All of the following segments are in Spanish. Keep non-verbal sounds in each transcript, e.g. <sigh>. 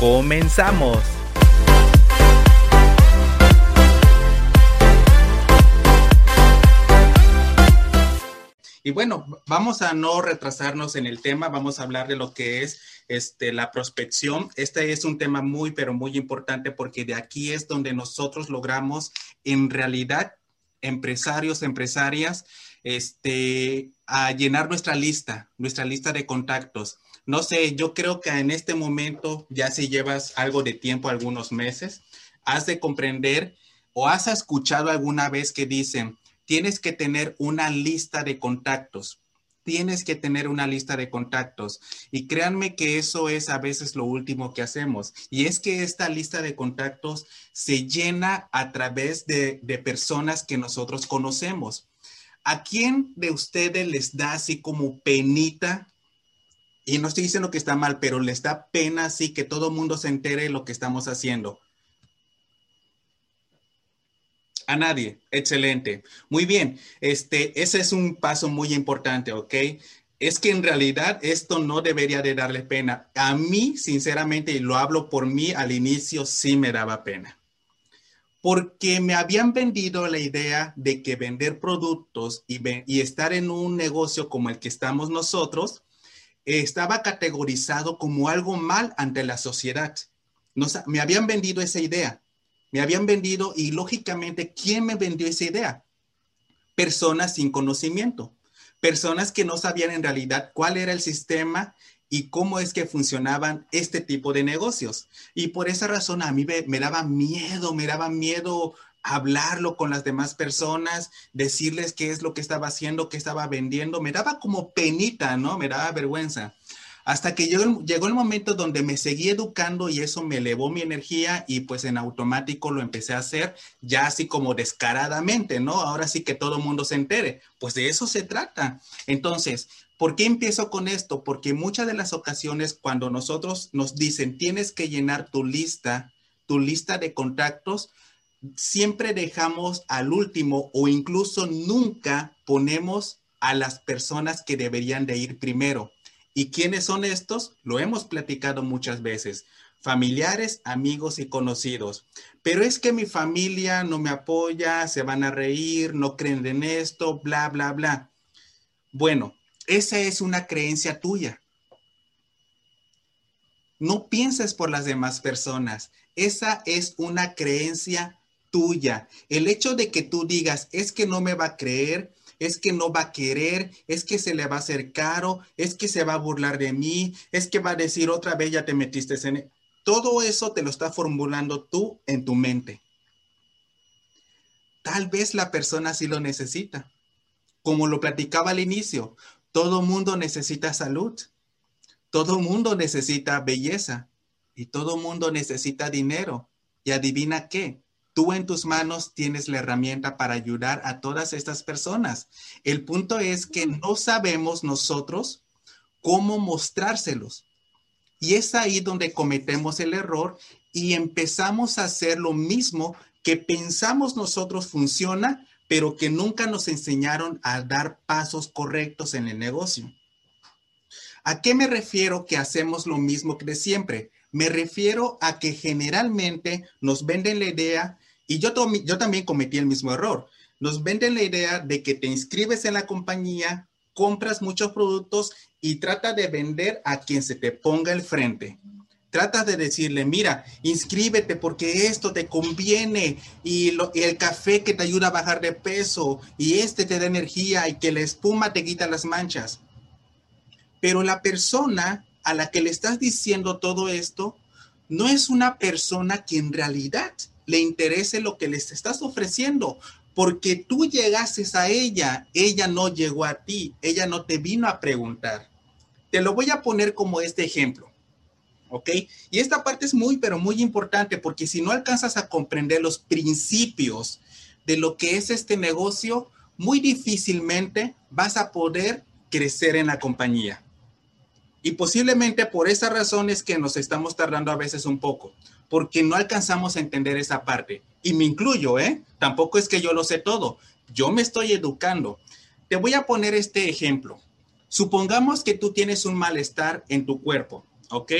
¡Comenzamos! Y bueno, vamos a no retrasarnos en el tema, vamos a hablar de lo que es este, la prospección. Este es un tema muy, pero muy importante porque de aquí es donde nosotros logramos en realidad empresarios, empresarias, este, a llenar nuestra lista, nuestra lista de contactos. No sé, yo creo que en este momento, ya si llevas algo de tiempo, algunos meses, has de comprender o has escuchado alguna vez que dicen, tienes que tener una lista de contactos. Tienes que tener una lista de contactos. Y créanme que eso es a veces lo último que hacemos. Y es que esta lista de contactos se llena a través de, de personas que nosotros conocemos. ¿A quién de ustedes les da así como penita y no estoy diciendo que está mal, pero les da pena así que todo mundo se entere lo que estamos haciendo. A nadie. Excelente. Muy bien. Este, ese es un paso muy importante, ¿ok? Es que en realidad esto no debería de darle pena. A mí, sinceramente, y lo hablo por mí, al inicio sí me daba pena. Porque me habían vendido la idea de que vender productos y, y estar en un negocio como el que estamos nosotros, estaba categorizado como algo mal ante la sociedad. me habían vendido esa idea, me habían vendido y lógicamente, ¿quién me vendió esa idea? Personas sin conocimiento, personas que no sabían en realidad cuál era el sistema y cómo es que funcionaban este tipo de negocios. Y por esa razón a mí me, me daba miedo, me daba miedo hablarlo con las demás personas, decirles qué es lo que estaba haciendo, qué estaba vendiendo, me daba como penita, ¿no? Me daba vergüenza. Hasta que llegó, llegó el momento donde me seguí educando y eso me elevó mi energía y pues en automático lo empecé a hacer ya así como descaradamente, ¿no? Ahora sí que todo el mundo se entere. Pues de eso se trata. Entonces, ¿por qué empiezo con esto? Porque muchas de las ocasiones cuando nosotros nos dicen tienes que llenar tu lista, tu lista de contactos, siempre dejamos al último o incluso nunca ponemos a las personas que deberían de ir primero. ¿Y quiénes son estos? Lo hemos platicado muchas veces. Familiares, amigos y conocidos. Pero es que mi familia no me apoya, se van a reír, no creen en esto, bla, bla, bla. Bueno, esa es una creencia tuya. No pienses por las demás personas. Esa es una creencia tuya. El hecho de que tú digas, es que no me va a creer, es que no va a querer, es que se le va a hacer caro, es que se va a burlar de mí, es que va a decir otra vez ya te metiste en... E-". Todo eso te lo está formulando tú en tu mente. Tal vez la persona sí lo necesita. Como lo platicaba al inicio, todo mundo necesita salud, todo mundo necesita belleza y todo mundo necesita dinero. Y adivina qué, Tú en tus manos tienes la herramienta para ayudar a todas estas personas. El punto es que no sabemos nosotros cómo mostrárselos. Y es ahí donde cometemos el error y empezamos a hacer lo mismo que pensamos nosotros funciona, pero que nunca nos enseñaron a dar pasos correctos en el negocio. ¿A qué me refiero que hacemos lo mismo que de siempre? Me refiero a que generalmente nos venden la idea y yo, también cometí el mismo error. Nos venden la idea de que te inscribes en la compañía, compras muchos productos y trata de vender a quien se te ponga el frente. Trata de decirle, mira, inscríbete porque esto te conviene y, y, el café que te ayuda a bajar de peso y este te da energía y que la espuma te quita las manchas. Pero la persona a la que le estás diciendo todo esto no es una persona que en realidad le interese lo que les estás ofreciendo, porque tú llegases a ella, ella no llegó a ti, ella no te vino a preguntar. Te lo voy a poner como este ejemplo. ¿Ok? Y esta parte es muy, pero muy importante porque si no alcanzas a comprender los principios de lo que es este negocio, muy difícilmente vas a poder crecer en la compañía. Y posiblemente por esa razón es que nos estamos tardando a veces un poco, porque no alcanzamos a entender esa parte. Y me incluyo, ¿eh? Tampoco es que yo lo sé todo. Yo me estoy educando. Te voy a poner este ejemplo. Supongamos que tú tienes un malestar en tu cuerpo, ¿ok?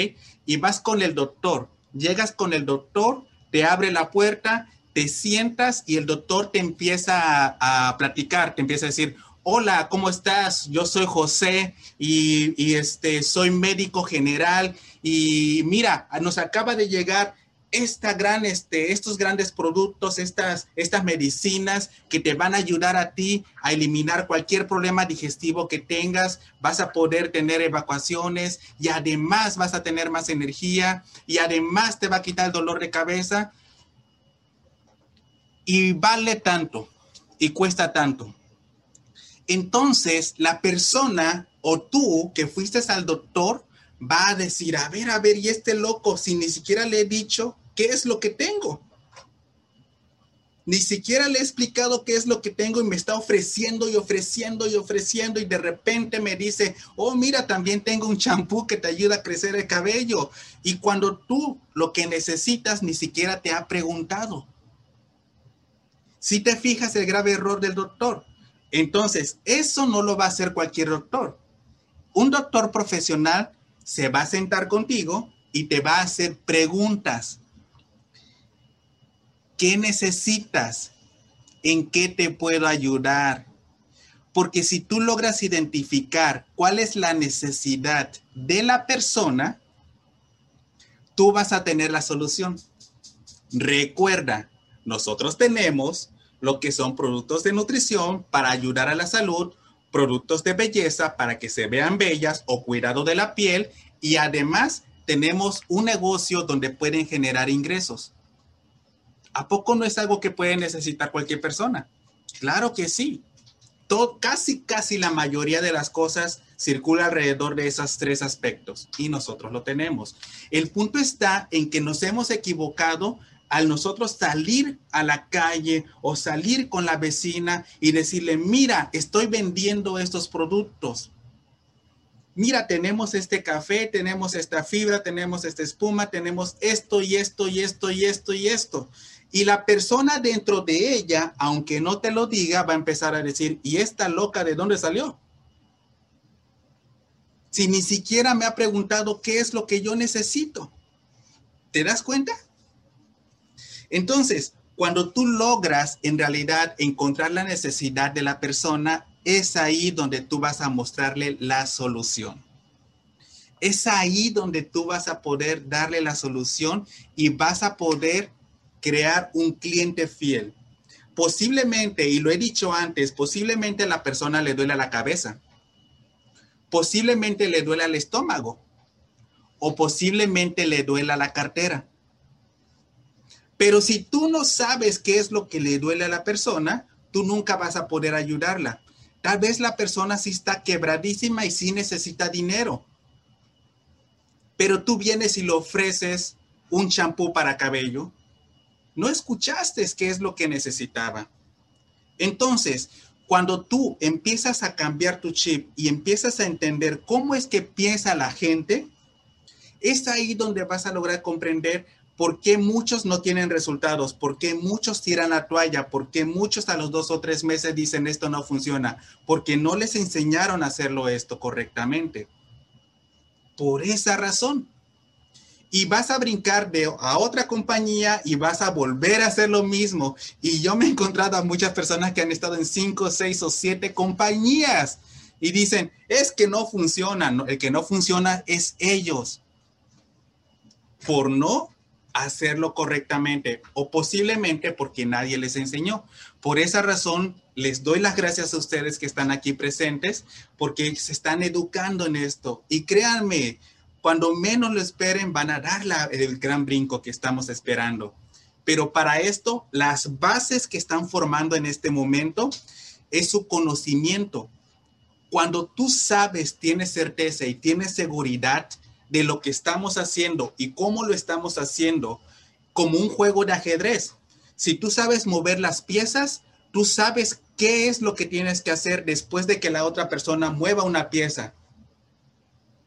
Y vas con el doctor. Llegas con el doctor, te abre la puerta, te sientas y el doctor te empieza a, platicar, te empieza a decir, hola, ¿cómo estás? Yo soy José y, este, soy médico general y mira, nos acaba de llegar esta gran, este, estos grandes productos, estas, estas medicinas que te van a ayudar a ti a eliminar cualquier problema digestivo que tengas, vas a poder tener evacuaciones y además vas a tener más energía y además te va a quitar el dolor de cabeza y vale tanto y cuesta tanto. Entonces, la persona o tú que fuiste al doctor va a decir, a ver, a ver, y este loco, si ni siquiera le he dicho qué es lo que tengo. Ni siquiera le he explicado qué es lo que tengo y me está ofreciendo y ofreciendo y ofreciendo y de repente me dice, oh, mira, también tengo un champú que te ayuda a crecer el cabello. Y cuando tú lo que necesitas ni siquiera te ha preguntado. Si te fijas el grave error del doctor, entonces eso no lo va a hacer cualquier doctor. Un doctor profesional se va a sentar contigo y te va a hacer preguntas. ¿Qué necesitas? ¿En qué te puedo ayudar? Porque si tú logras identificar cuál es la necesidad de la persona, tú vas a tener la solución. Recuerda, nosotros tenemos lo que son productos de nutrición para ayudar a la salud, productos de belleza para que se vean bellas o cuidado de la piel y además tenemos un negocio donde pueden generar ingresos. ¿A poco no es algo que puede necesitar cualquier persona? Claro que sí. Todo, casi, casi la mayoría de las cosas circula alrededor de esos tres aspectos y nosotros lo tenemos. El punto está en que nos hemos equivocado al nosotros salir a la calle o salir con la vecina y decirle, mira, estoy vendiendo estos productos. Mira, tenemos este café, tenemos esta fibra, tenemos esta espuma, tenemos esto y esto y esto y esto y esto. Y la persona dentro de ella, aunque no te lo diga, va a empezar a decir, ¿y esta loca de dónde salió? Si ni siquiera me ha preguntado qué es lo que yo necesito. ¿Te das cuenta? Entonces, cuando tú logras en realidad encontrar la necesidad de la persona, es ahí donde tú vas a mostrarle la solución. Es ahí donde tú vas a poder darle la solución y vas a poder crear un cliente fiel. Posiblemente, y lo he dicho antes, posiblemente a la persona le duele la cabeza. Posiblemente le duele el estómago. O posiblemente le duela la cartera. Pero si tú no sabes qué es lo que le duele a la persona, tú nunca vas a poder ayudarla. Tal vez la persona sí está quebradísima y sí necesita dinero. Pero tú vienes y le ofreces un champú para cabello. No escuchaste qué es lo que necesitaba. Entonces, cuando tú empiezas a cambiar tu chip y empiezas a entender cómo es que piensa la gente, es ahí donde vas a lograr comprender ¿Por qué muchos no tienen resultados? ¿Por qué muchos tiran la toalla? ¿Por qué muchos a los dos o tres meses dicen esto no funciona? Porque no les enseñaron a hacerlo esto correctamente. Por esa razón. Y vas a brincar de a otra compañía y vas a volver a hacer lo mismo. Y yo me he encontrado a muchas personas que han estado en cinco, seis o siete compañías y dicen, es que no funciona. El que no funciona es ellos. Por no hacerlo correctamente o posiblemente porque nadie les enseñó. Por esa razón, les doy las gracias a ustedes que están aquí presentes porque se están educando en esto. Y créanme, cuando menos lo esperen, van a dar el gran brinco que estamos esperando. Pero para esto, las bases que están formando en este momento es su conocimiento. Cuando tú sabes, tienes certeza y tienes seguridad de lo que estamos haciendo y cómo lo estamos haciendo como un juego de ajedrez. Si tú sabes mover las piezas, tú sabes qué es lo que tienes que hacer después de que la otra persona mueva una pieza.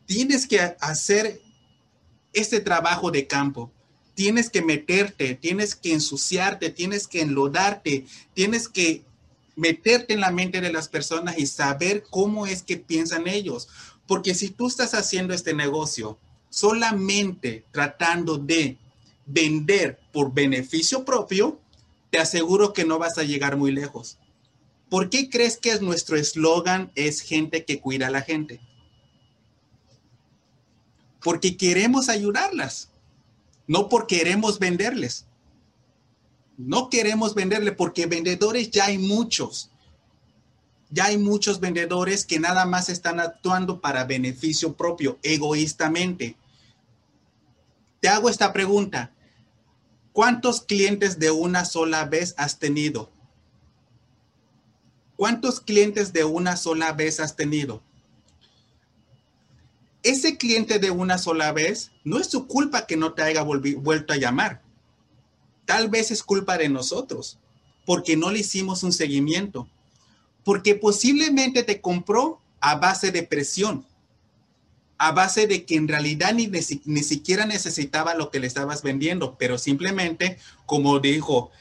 Tienes que hacer este trabajo de campo. Tienes que meterte, tienes que ensuciarte, tienes que enlodarte, tienes que meterte en la mente de las personas y saber cómo es que piensan ellos. Porque si tú estás haciendo este negocio solamente tratando de vender por beneficio propio, te aseguro que no vas a llegar muy lejos. ¿Por qué crees que nuestro eslogan es gente que cuida a la gente? Porque queremos ayudarlas, no porque queremos venderles. No queremos venderle porque vendedores ya hay muchos. Ya hay muchos vendedores que nada más están actuando para beneficio propio, egoístamente. Te hago esta pregunta. ¿Cuántos clientes de una sola vez has tenido? ¿Cuántos clientes de una sola vez has tenido? Ese cliente de una sola vez no es su culpa que no te haya vuelto a llamar. Tal vez es culpa de nosotros, porque no le hicimos un seguimiento, porque posiblemente te compró a base de presión, a base de que en realidad ni, ni siquiera necesitaba lo que le estabas vendiendo, pero simplemente como dijo,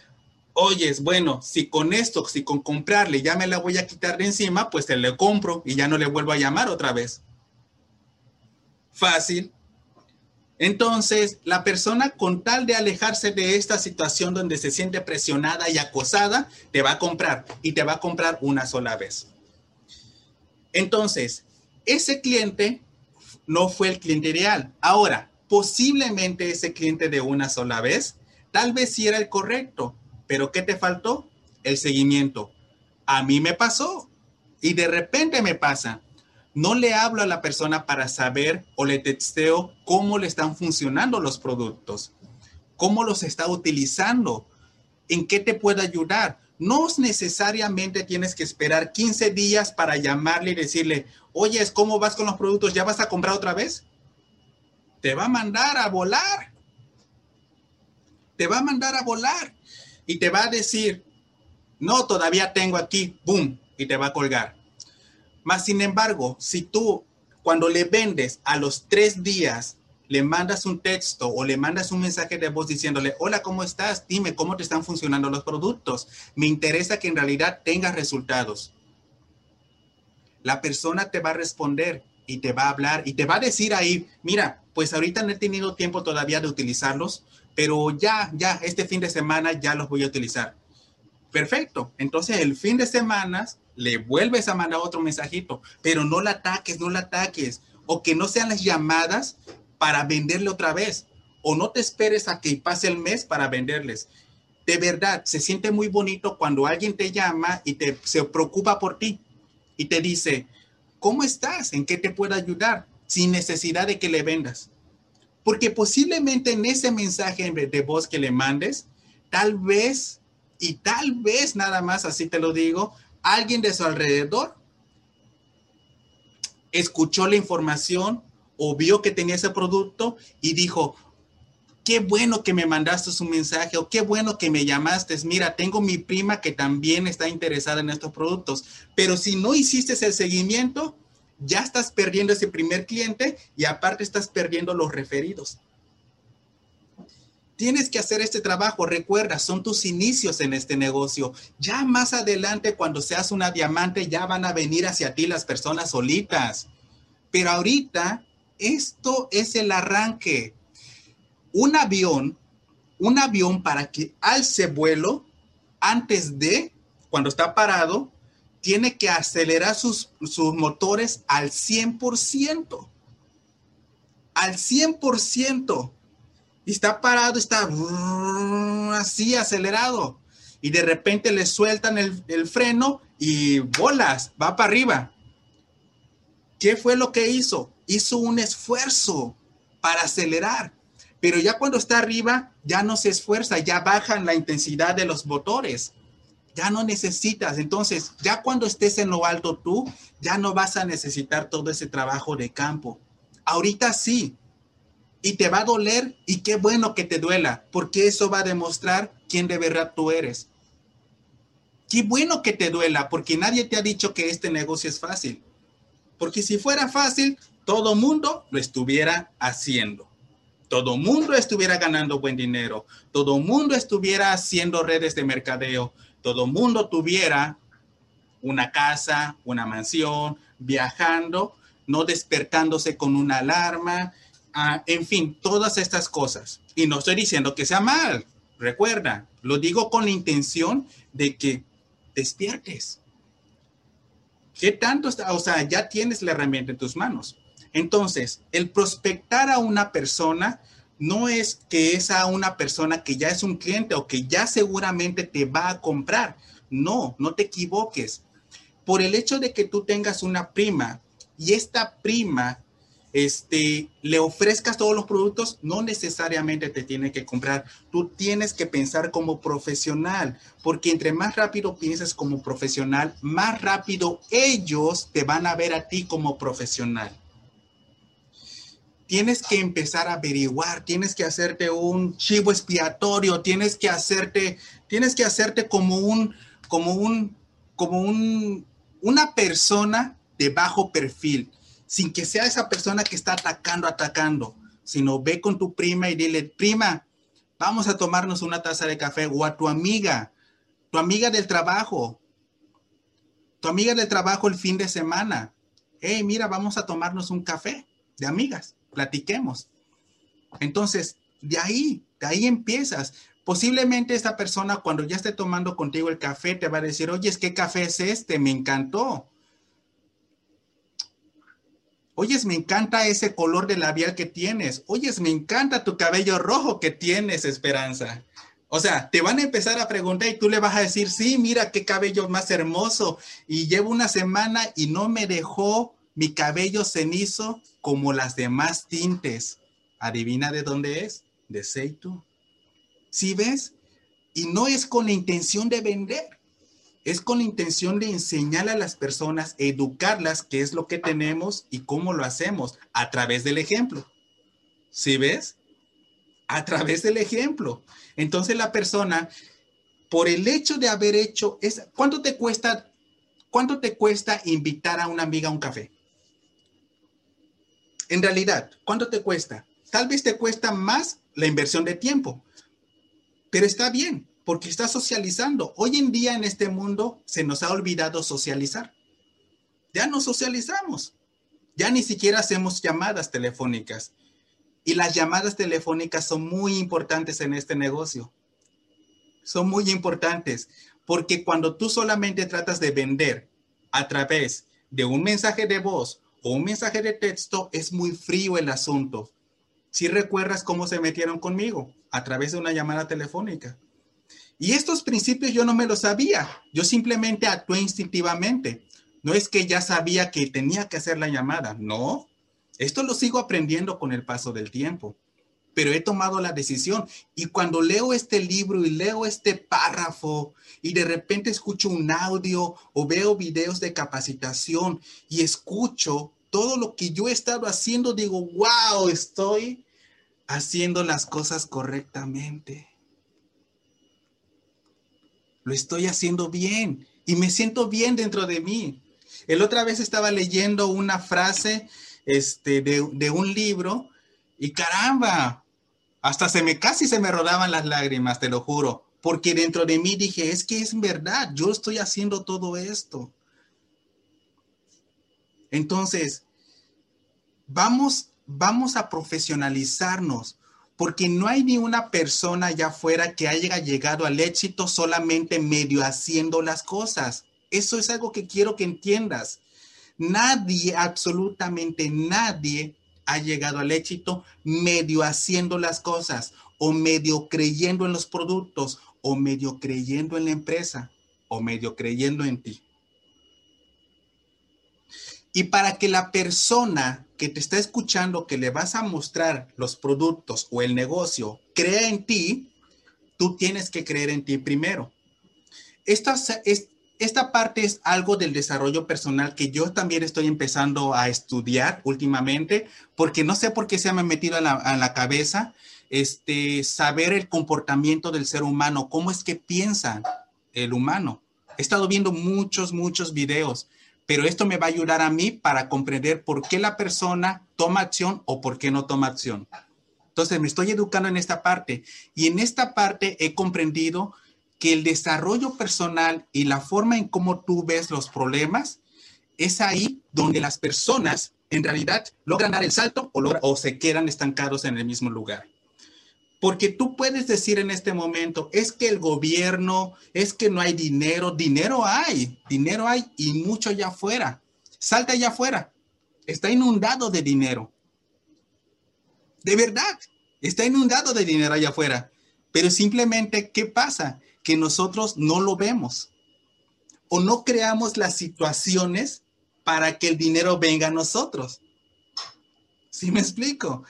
oyes, bueno, si con esto, si con comprarle ya me la voy a quitar de encima, pues te le compro y ya no le vuelvo a llamar otra vez. Fácil, entonces, la persona con tal de alejarse de esta situación donde se siente presionada y acosada, te va a comprar y te va a comprar una sola vez. Entonces, ese cliente no fue el cliente ideal. Ahora, posiblemente ese cliente de una sola vez, tal vez sí era el correcto, pero ¿qué te faltó? El seguimiento. A mí me pasó y de repente me pasa no le hablo a la persona para saber o le texteo cómo le están funcionando los productos, cómo los está utilizando, en qué te puede ayudar. No necesariamente tienes que esperar 15 días para llamarle y decirle, oye, ¿cómo vas con los productos? ¿Ya vas a comprar otra vez? Te va a mandar a volar. Te va a mandar a volar y te va a decir, no, todavía tengo aquí, boom, y te va a colgar más sin embargo, si tú cuando le vendes a los tres días le mandas un texto o le mandas un mensaje de voz diciéndole, hola, ¿cómo estás? Dime cómo te están funcionando los productos. Me interesa que en realidad tengas resultados. La persona te va a responder y te va a hablar y te va a decir ahí, mira, pues ahorita no he tenido tiempo todavía de utilizarlos, pero ya, ya, este fin de semana ya los voy a utilizar. Perfecto. Entonces el fin de semana le vuelves a mandar otro mensajito, pero no la ataques, no la ataques, o que no sean las llamadas para venderle otra vez, o no te esperes a que pase el mes para venderles. De verdad, se siente muy bonito cuando alguien te llama y te, se preocupa por ti y te dice, ¿cómo estás? ¿En qué te puedo ayudar? Sin necesidad de que le vendas. Porque posiblemente en ese mensaje de voz que le mandes, tal vez, y tal vez nada más así te lo digo, alguien de su alrededor escuchó la información o vio que tenía ese producto y dijo, qué bueno que me mandaste un mensaje o qué bueno que me llamaste. Mira, tengo mi prima que también está interesada en estos productos, pero si no hiciste el seguimiento, ya estás perdiendo ese primer cliente y aparte estás perdiendo los referidos. Tienes que hacer este trabajo, recuerda, son tus inicios en este negocio. Ya más adelante, cuando seas una diamante, ya van a venir hacia ti las personas solitas. Pero ahorita, esto es el arranque. Un avión, un avión para que alce vuelo, antes de, cuando está parado, tiene que acelerar sus, sus motores al 100%. Al 100% y está parado, está así acelerado. Y de repente le sueltan el, freno y bolas, va para arriba. ¿Qué fue lo que hizo? Hizo un esfuerzo para acelerar. Pero ya cuando está arriba, ya no se esfuerza, ya bajan la intensidad de los motores. Ya no necesitas. Entonces, ya cuando estés en lo alto tú, ya no vas a necesitar todo ese trabajo de campo. Ahorita sí, y te va a doler y qué bueno que te duela, porque eso va a demostrar quién de verdad tú eres. Qué bueno que te duela, porque nadie te ha dicho que este negocio es fácil. Porque si fuera fácil, todo mundo lo estuviera haciendo. Todo mundo estuviera ganando buen dinero. Todo mundo estuviera haciendo redes de mercadeo. Todo mundo tuviera una casa, una mansión, viajando, no despertándose con una alarma, ah, en fin, todas estas cosas. Y no estoy diciendo que sea mal, recuerda, lo digo con la intención de que despiertes. ¿Qué tanto está? O sea, ya tienes la herramienta en tus manos. Entonces, el prospectar a una persona no es que es a una persona que ya es un cliente o que ya seguramente te va a comprar. No, no te equivoques. Por el hecho de que tú tengas una prima y esta prima este, le ofrezcas todos los productos, no necesariamente te tiene que comprar. Tú tienes que pensar como profesional, porque entre más rápido pienses como profesional, más rápido ellos te van a ver a ti como profesional. Tienes que empezar a averiguar, tienes que hacerte un chivo expiatorio, tienes que hacerte, tienes que hacerte como un, como un, como un, una persona de bajo perfil sin que sea esa persona que está atacando, atacando, sino ve con tu prima y dile, prima, vamos a tomarnos una taza de café o a tu amiga, tu amiga del trabajo, tu amiga del trabajo el fin de semana. Hey, mira, vamos a tomarnos un café de amigas, platiquemos. Entonces, de ahí, de ahí empiezas. Posiblemente esta persona cuando ya esté tomando contigo el café te va a decir, oye, ¿qué café es este? Me encantó. Oyes, me encanta ese color de labial que tienes. Oyes, me encanta tu cabello rojo que tienes, Esperanza. O sea, te van a empezar a preguntar y tú le vas a decir, sí, mira qué cabello más hermoso. Y llevo una semana y no me dejó mi cabello cenizo como las demás tintes. Adivina de dónde es? De Seitu. ¿Sí ves? Y no es con la intención de vender es con la intención de enseñar a las personas, educarlas qué es lo que tenemos y cómo lo hacemos a través del ejemplo. ¿Sí ves? A través del ejemplo. Entonces la persona, por el hecho de haber hecho, es, ¿cuánto te cuesta, cuánto te cuesta invitar a una amiga a un café? En realidad, ¿cuánto te cuesta? Tal vez te cuesta más la inversión de tiempo, pero está bien, porque está socializando. Hoy en día en este mundo se nos ha olvidado socializar. Ya no socializamos. Ya ni siquiera hacemos llamadas telefónicas. Y las llamadas telefónicas son muy importantes en este negocio. Son muy importantes porque cuando tú solamente tratas de vender a través de un mensaje de voz o un mensaje de texto, es muy frío el asunto. Si recuerdas cómo se metieron conmigo a través de una llamada telefónica. Y estos principios yo no me los sabía, yo simplemente actué instintivamente. No es que ya sabía que tenía que hacer la llamada, no. Esto lo sigo aprendiendo con el paso del tiempo, pero he tomado la decisión. Y cuando leo este libro y leo este párrafo y de repente escucho un audio o veo videos de capacitación y escucho todo lo que yo he estado haciendo, digo, wow, estoy haciendo las cosas correctamente lo estoy haciendo bien y me siento bien dentro de mí. El otra vez estaba leyendo una frase este, de, de un libro y caramba, hasta se me casi se me rodaban las lágrimas, te lo juro, porque dentro de mí dije, es que es verdad, yo estoy haciendo todo esto. Entonces, vamos, vamos a profesionalizarnos porque no hay ni una persona allá afuera que haya llegado al éxito solamente medio haciendo las cosas. Eso es algo que quiero que entiendas. Nadie, absolutamente nadie ha llegado al éxito medio haciendo las cosas o medio creyendo en los productos o medio creyendo en la empresa o medio creyendo en ti. Y para que la persona que te está escuchando, que le vas a mostrar los productos o el negocio, crea en ti, tú tienes que creer en ti primero. Esta, esta parte es algo del desarrollo personal que yo también estoy empezando a estudiar últimamente, porque no sé por qué se me ha metido en la, la cabeza este, saber el comportamiento del ser humano, cómo es que piensa el humano. He estado viendo muchos, muchos videos, pero esto me va a ayudar a mí para comprender por qué la persona toma acción o por qué no toma acción. Entonces, me estoy educando en esta parte y en esta parte he comprendido que el desarrollo personal y la forma en cómo tú ves los problemas es ahí donde las personas en realidad logran dar el salto o, o se quedan estancados en el mismo lugar. Porque tú puedes decir en este momento, es que el gobierno, es que no hay dinero, dinero hay, dinero hay y mucho allá afuera. Salta allá afuera, está inundado de dinero. De verdad, está inundado de dinero allá afuera. Pero simplemente, ¿qué pasa? que nosotros no lo vemos o no creamos las situaciones para que el dinero venga a nosotros. ¿Sí me explico?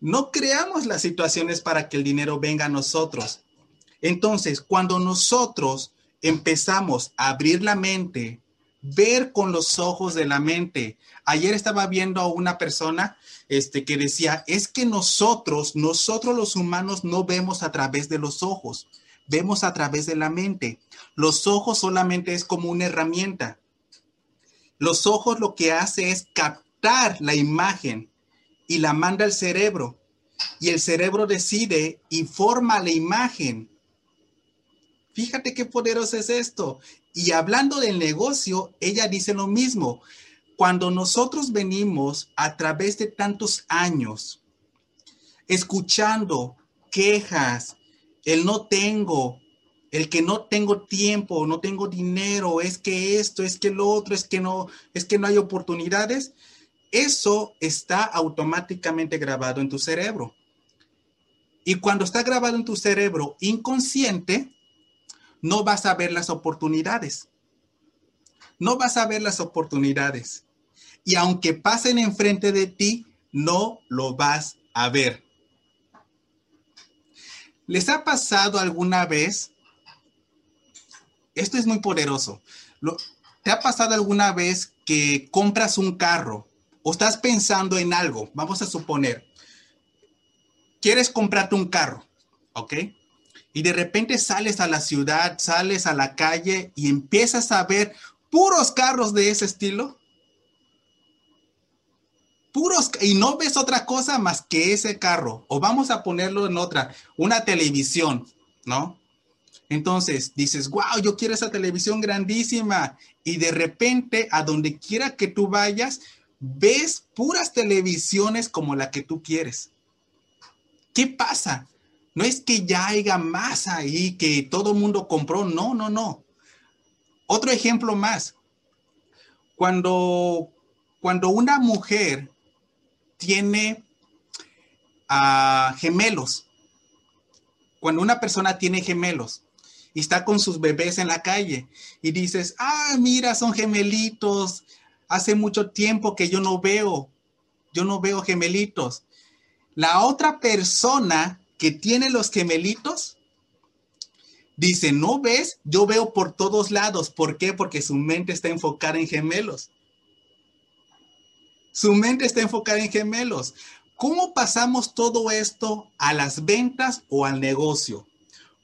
No creamos las situaciones para que el dinero venga a nosotros. Entonces, cuando nosotros empezamos a abrir la mente, ver con los ojos de la mente. Ayer estaba viendo a una persona este, que decía, es que nosotros, nosotros los humanos no vemos a través de los ojos vemos a través de la mente. Los ojos solamente es como una herramienta. Los ojos lo que hace es captar la imagen y la manda al cerebro. Y el cerebro decide y forma la imagen. Fíjate qué poderoso es esto. Y hablando del negocio, ella dice lo mismo. Cuando nosotros venimos a través de tantos años escuchando quejas, el no tengo, el que no tengo tiempo, no tengo dinero, es que esto, es que lo otro, es que no, es que no hay oportunidades, eso está automáticamente grabado en tu cerebro. Y cuando está grabado en tu cerebro inconsciente, no vas a ver las oportunidades. No vas a ver las oportunidades. Y aunque pasen enfrente de ti, no lo vas a ver. ¿Les ha pasado alguna vez? Esto es muy poderoso. ¿Te ha pasado alguna vez que compras un carro o estás pensando en algo? Vamos a suponer, quieres comprarte un carro, ¿ok? Y de repente sales a la ciudad, sales a la calle y empiezas a ver puros carros de ese estilo puros, y no ves otra cosa más que ese carro, o vamos a ponerlo en otra, una televisión, ¿no? Entonces dices, wow, yo quiero esa televisión grandísima, y de repente, a donde quiera que tú vayas, ves puras televisiones como la que tú quieres. ¿Qué pasa? No es que ya haya más ahí que todo el mundo compró, no, no, no. Otro ejemplo más. Cuando, cuando una mujer tiene ah, gemelos. Cuando una persona tiene gemelos y está con sus bebés en la calle y dices, ah, mira, son gemelitos. Hace mucho tiempo que yo no veo, yo no veo gemelitos. La otra persona que tiene los gemelitos dice, ¿no ves? Yo veo por todos lados. ¿Por qué? Porque su mente está enfocada en gemelos. Su mente está enfocada en gemelos. ¿Cómo pasamos todo esto a las ventas o al negocio?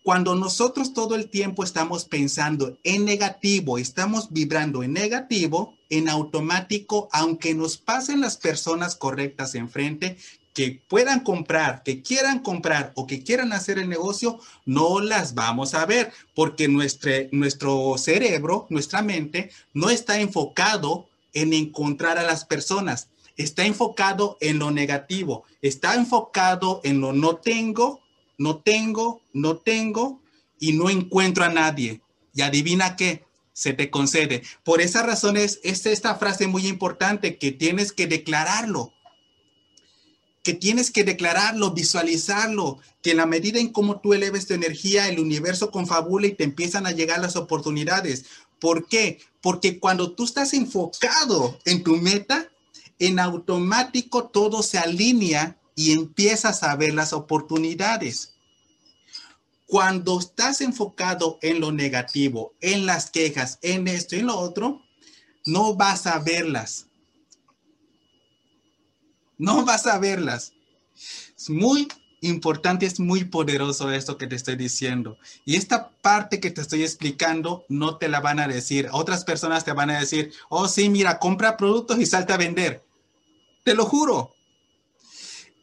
Cuando nosotros todo el tiempo estamos pensando en negativo, estamos vibrando en negativo, en automático, aunque nos pasen las personas correctas enfrente, que puedan comprar, que quieran comprar o que quieran hacer el negocio, no las vamos a ver porque nuestro, nuestro cerebro, nuestra mente, no está enfocado en encontrar a las personas. Está enfocado en lo negativo, está enfocado en lo no tengo, no tengo, no tengo y no encuentro a nadie. Y adivina qué, se te concede. Por esa razón es, es esta frase muy importante que tienes que declararlo que tienes que declararlo, visualizarlo, que en la medida en cómo tú eleves tu energía, el universo confabula y te empiezan a llegar las oportunidades. ¿Por qué? Porque cuando tú estás enfocado en tu meta, en automático todo se alinea y empiezas a ver las oportunidades. Cuando estás enfocado en lo negativo, en las quejas, en esto y en lo otro, no vas a verlas. No vas a verlas. Es muy importante, es muy poderoso esto que te estoy diciendo. Y esta parte que te estoy explicando no te la van a decir. Otras personas te van a decir, oh sí, mira, compra productos y salta a vender. Te lo juro.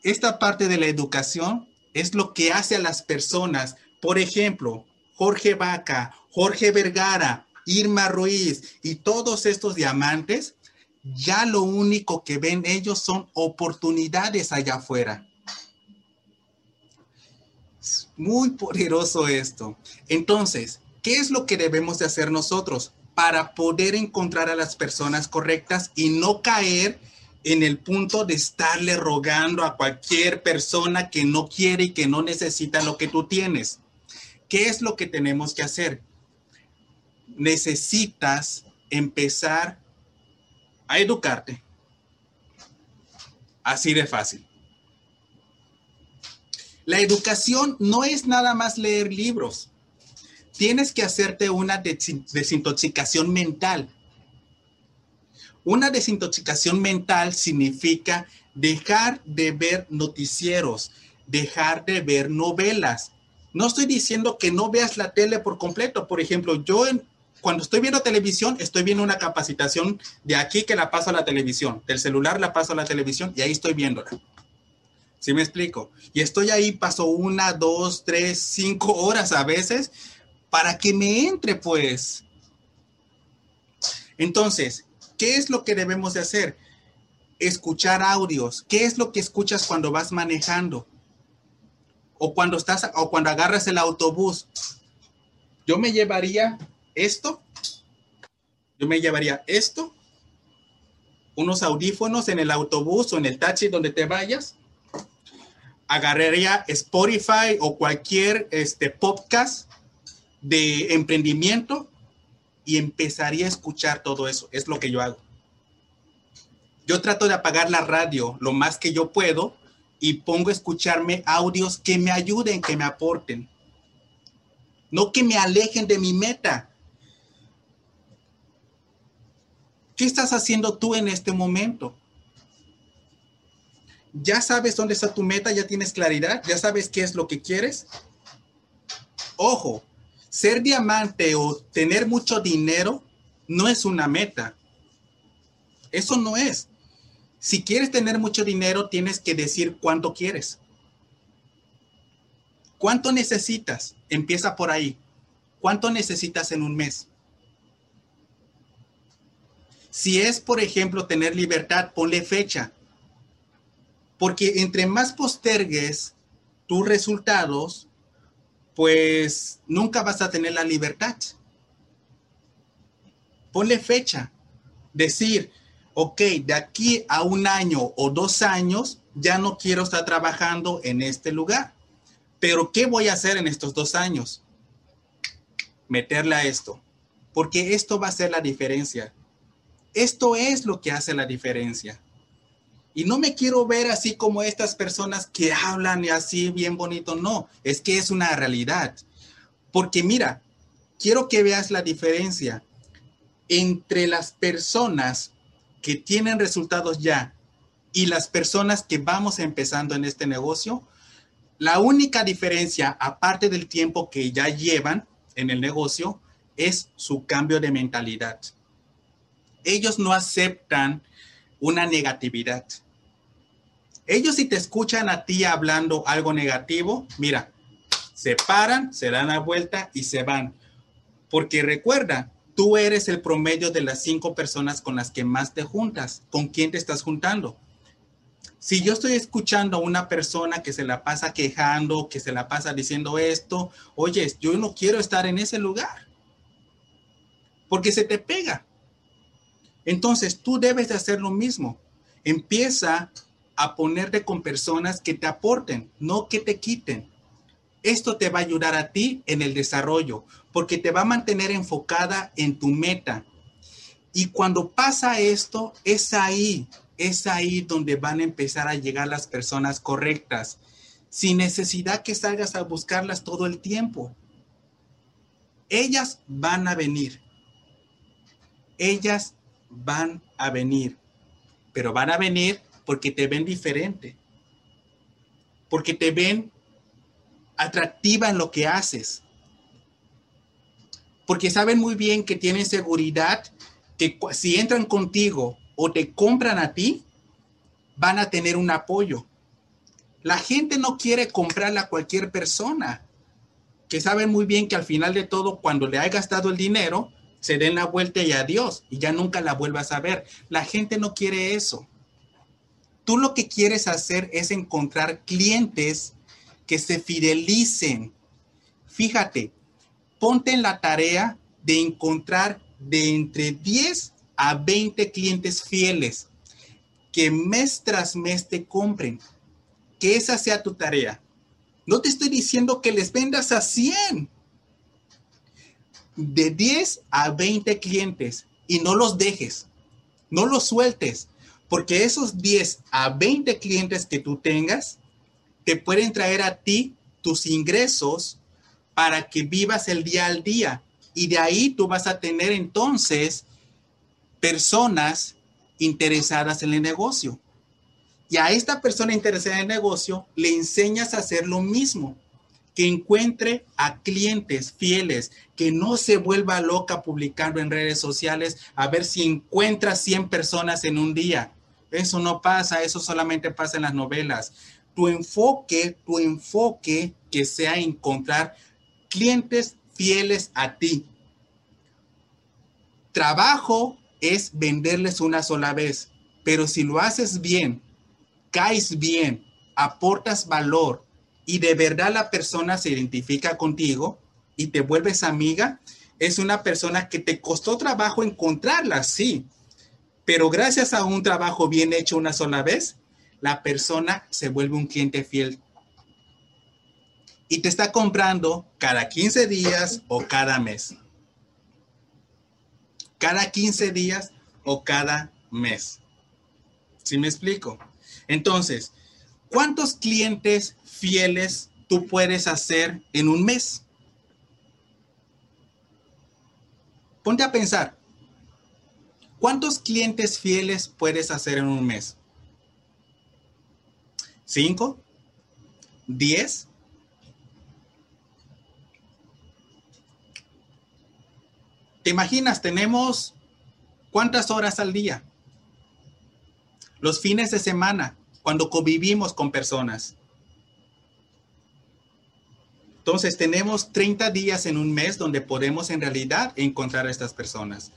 Esta parte de la educación es lo que hace a las personas. Por ejemplo, Jorge Vaca, Jorge Vergara, Irma Ruiz y todos estos diamantes, ya lo único que ven ellos son oportunidades allá afuera muy poderoso esto. Entonces, ¿qué es lo que debemos de hacer nosotros para poder encontrar a las personas correctas y no caer en el punto de estarle rogando a cualquier persona que no quiere y que no necesita lo que tú tienes? ¿Qué es lo que tenemos que hacer? Necesitas empezar a educarte. Así de fácil. La educación no es nada más leer libros. Tienes que hacerte una desintoxicación mental. Una desintoxicación mental significa dejar de ver noticieros, dejar de ver novelas. No estoy diciendo que no veas la tele por completo. Por ejemplo, yo cuando estoy viendo televisión, estoy viendo una capacitación de aquí que la paso a la televisión, del celular la paso a la televisión y ahí estoy viéndola. ¿Sí me explico? Y estoy ahí, paso una, dos, tres, cinco horas a veces para que me entre, pues. Entonces, ¿qué es lo que debemos de hacer? Escuchar audios. ¿Qué es lo que escuchas cuando vas manejando? O cuando estás, o cuando agarras el autobús. Yo me llevaría esto. Yo me llevaría esto. Unos audífonos en el autobús o en el taxi donde te vayas agarraría Spotify o cualquier este, podcast de emprendimiento y empezaría a escuchar todo eso. Es lo que yo hago. Yo trato de apagar la radio lo más que yo puedo y pongo a escucharme audios que me ayuden, que me aporten. No que me alejen de mi meta. ¿Qué estás haciendo tú en este momento? ya sabes dónde está tu meta, ya tienes claridad, ya sabes qué es lo que quieres. Ojo, ser diamante o tener mucho dinero no es una meta. Eso no es. Si quieres tener mucho dinero, tienes que decir cuánto quieres. ¿Cuánto necesitas? Empieza por ahí. ¿Cuánto necesitas en un mes? Si es, por ejemplo, tener libertad, ponle fecha. Porque entre más postergues tus resultados, pues nunca vas a tener la libertad. Ponle fecha. Decir, ok, de aquí a un año o dos años ya no quiero estar trabajando en este lugar. Pero ¿qué voy a hacer en estos dos años? Meterle a esto. Porque esto va a ser la diferencia. Esto es lo que hace la diferencia. Y no me quiero ver así como estas personas que hablan y así bien bonito. No, es que es una realidad. Porque mira, quiero que veas la diferencia entre las personas que tienen resultados ya y las personas que vamos empezando en este negocio. La única diferencia, aparte del tiempo que ya llevan en el negocio, es su cambio de mentalidad. Ellos no aceptan una negatividad. Ellos si te escuchan a ti hablando algo negativo, mira, se paran, se dan la vuelta y se van. Porque recuerda, tú eres el promedio de las cinco personas con las que más te juntas. ¿Con quién te estás juntando? Si yo estoy escuchando a una persona que se la pasa quejando, que se la pasa diciendo esto, oye, yo no quiero estar en ese lugar. Porque se te pega. Entonces tú debes de hacer lo mismo. Empieza a ponerte con personas que te aporten, no que te quiten. Esto te va a ayudar a ti en el desarrollo, porque te va a mantener enfocada en tu meta. Y cuando pasa esto, es ahí, es ahí donde van a empezar a llegar las personas correctas. sin necesidad que salgas a buscarlas todo el tiempo. Ellas van a venir. Ellas van a venir. Pero van a venir porque te ven diferente. Porque te ven atractiva en lo que haces. Porque saben muy bien que tienen seguridad que si entran contigo o te compran a ti, van a tener un apoyo. La gente no quiere comprarle a cualquier persona, que saben muy bien que al final de todo, cuando le hayas gastado el dinero, se den la vuelta y adiós, y ya nunca la vuelvas a ver. La gente no quiere eso. Tú lo que quieres hacer es encontrar clientes que se fidelicen. Fíjate, ponte en la tarea de encontrar de entre 10 a 20 clientes fieles que mes tras mes te compren. Que esa sea tu tarea. No te estoy diciendo que les vendas a 100. De 10 a 20 clientes y no los dejes. No los sueltes. Porque esos 10 a 20 clientes que tú tengas te pueden traer a ti tus ingresos para que vivas el día al día. Y de ahí tú vas a tener entonces personas interesadas en el negocio. Y a esta persona interesada en el negocio le enseñas a hacer lo mismo, que encuentre a clientes fieles, que no se vuelva loca publicando en redes sociales a ver si encuentra 100 personas en un día. Eso no pasa, eso solamente pasa en las novelas. Tu enfoque, tu enfoque que sea encontrar clientes fieles a ti. Trabajo es venderles una sola vez, pero si lo haces bien, caes bien, aportas valor y de verdad la persona se identifica contigo y te vuelves amiga, es una persona que te costó trabajo encontrarla, sí, pero gracias a un trabajo bien hecho una sola vez, la persona se vuelve un cliente fiel y te está comprando cada 15 días o cada mes. Cada 15 días o cada mes. ¿Sí me explico? Entonces, ¿cuántos clientes fieles tú puedes hacer en un mes? Ponte a pensar. ¿Cuántos clientes fieles puedes hacer en un mes? ¿Cinco? ¿Diez? ¿Te imaginas? Tenemos cuántas horas al día? Los fines de semana, cuando convivimos con personas. Entonces tenemos 30 días en un mes donde podemos en realidad encontrar a estas personas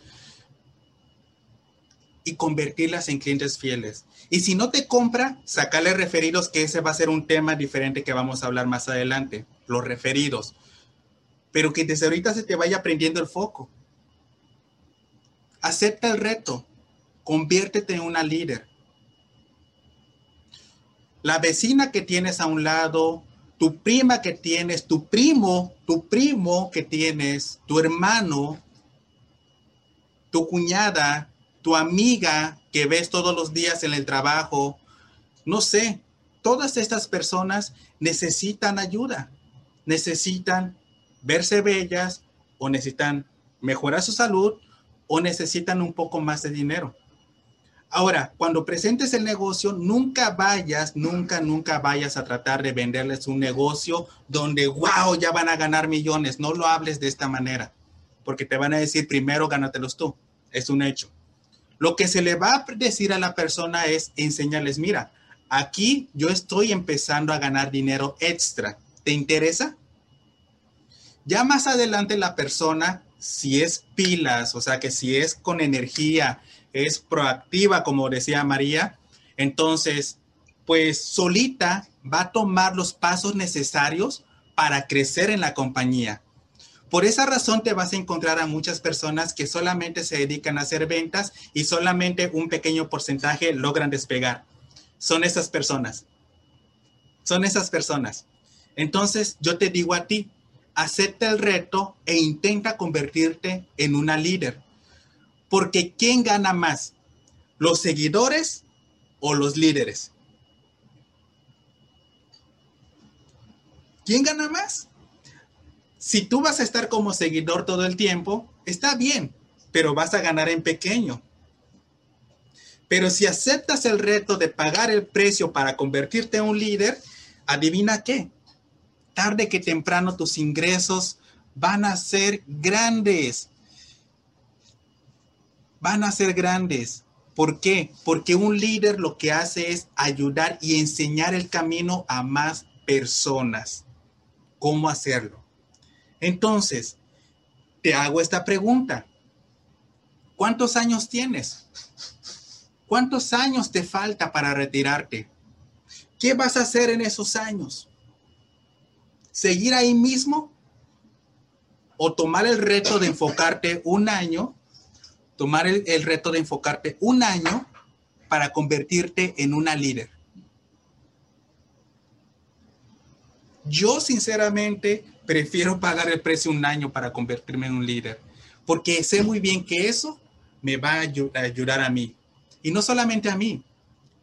y convertirlas en clientes fieles. Y si no te compra, sacarle referidos, que ese va a ser un tema diferente que vamos a hablar más adelante, los referidos. Pero que desde ahorita se te vaya prendiendo el foco. Acepta el reto. Conviértete en una líder. La vecina que tienes a un lado, tu prima que tienes, tu primo, tu primo que tienes, tu hermano, tu cuñada, tu amiga que ves todos los días en el trabajo, no sé, todas estas personas necesitan ayuda, necesitan verse bellas o necesitan mejorar su salud o necesitan un poco más de dinero. Ahora, cuando presentes el negocio, nunca vayas, nunca, nunca vayas a tratar de venderles un negocio donde, wow, ya van a ganar millones. No lo hables de esta manera, porque te van a decir, primero gánatelos tú. Es un hecho. Lo que se le va a decir a la persona es enseñarles, mira, aquí yo estoy empezando a ganar dinero extra. ¿Te interesa? Ya más adelante la persona si es pilas, o sea, que si es con energía, es proactiva, como decía María, entonces, pues solita va a tomar los pasos necesarios para crecer en la compañía. Por esa razón te vas a encontrar a muchas personas que solamente se dedican a hacer ventas y solamente un pequeño porcentaje logran despegar. Son esas personas. Son esas personas. Entonces yo te digo a ti, acepta el reto e intenta convertirte en una líder. Porque ¿quién gana más? ¿Los seguidores o los líderes? ¿Quién gana más? Si tú vas a estar como seguidor todo el tiempo, está bien, pero vas a ganar en pequeño. Pero si aceptas el reto de pagar el precio para convertirte en un líder, adivina qué. Tarde que temprano tus ingresos van a ser grandes. Van a ser grandes. ¿Por qué? Porque un líder lo que hace es ayudar y enseñar el camino a más personas. ¿Cómo hacerlo? Entonces, te hago esta pregunta. ¿Cuántos años tienes? ¿Cuántos años te falta para retirarte? ¿Qué vas a hacer en esos años? ¿Seguir ahí mismo? ¿O tomar el reto de enfocarte un año? Tomar el, reto de enfocarte un año para convertirte en una líder. Yo sinceramente prefiero pagar el precio un año para convertirme en un líder, porque sé muy bien que eso me va a ayudar a mí. Y no solamente a mí,